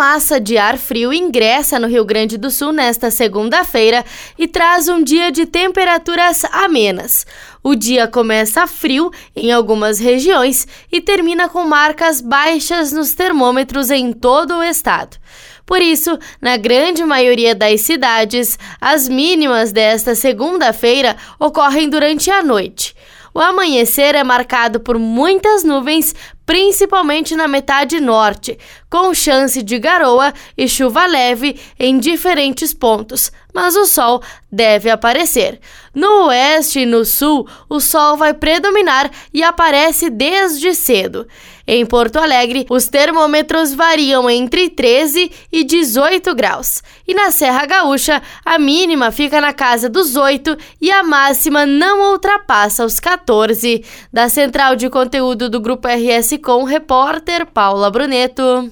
massa de ar frio ingressa no Rio Grande do Sul nesta segunda-feira e traz um dia de temperaturas amenas. O dia começa frio em algumas regiões e termina com marcas baixas nos termômetros em todo o estado. Por isso, na grande maioria das cidades, as mínimas desta segunda-feira ocorrem durante a noite. O amanhecer é marcado por muitas nuvens, principalmente na metade norte, com chance de garoa e chuva leve em diferentes pontos, mas o sol deve aparecer. No oeste e no sul, o sol vai predominar e aparece desde cedo. Em Porto Alegre, os termômetros variam entre 13 e 18 graus. E na Serra Gaúcha, a mínima fica na casa dos 8 e a máxima não ultrapassa os 14. Da central de conteúdo do Grupo RS com o repórter Paula Bruneto.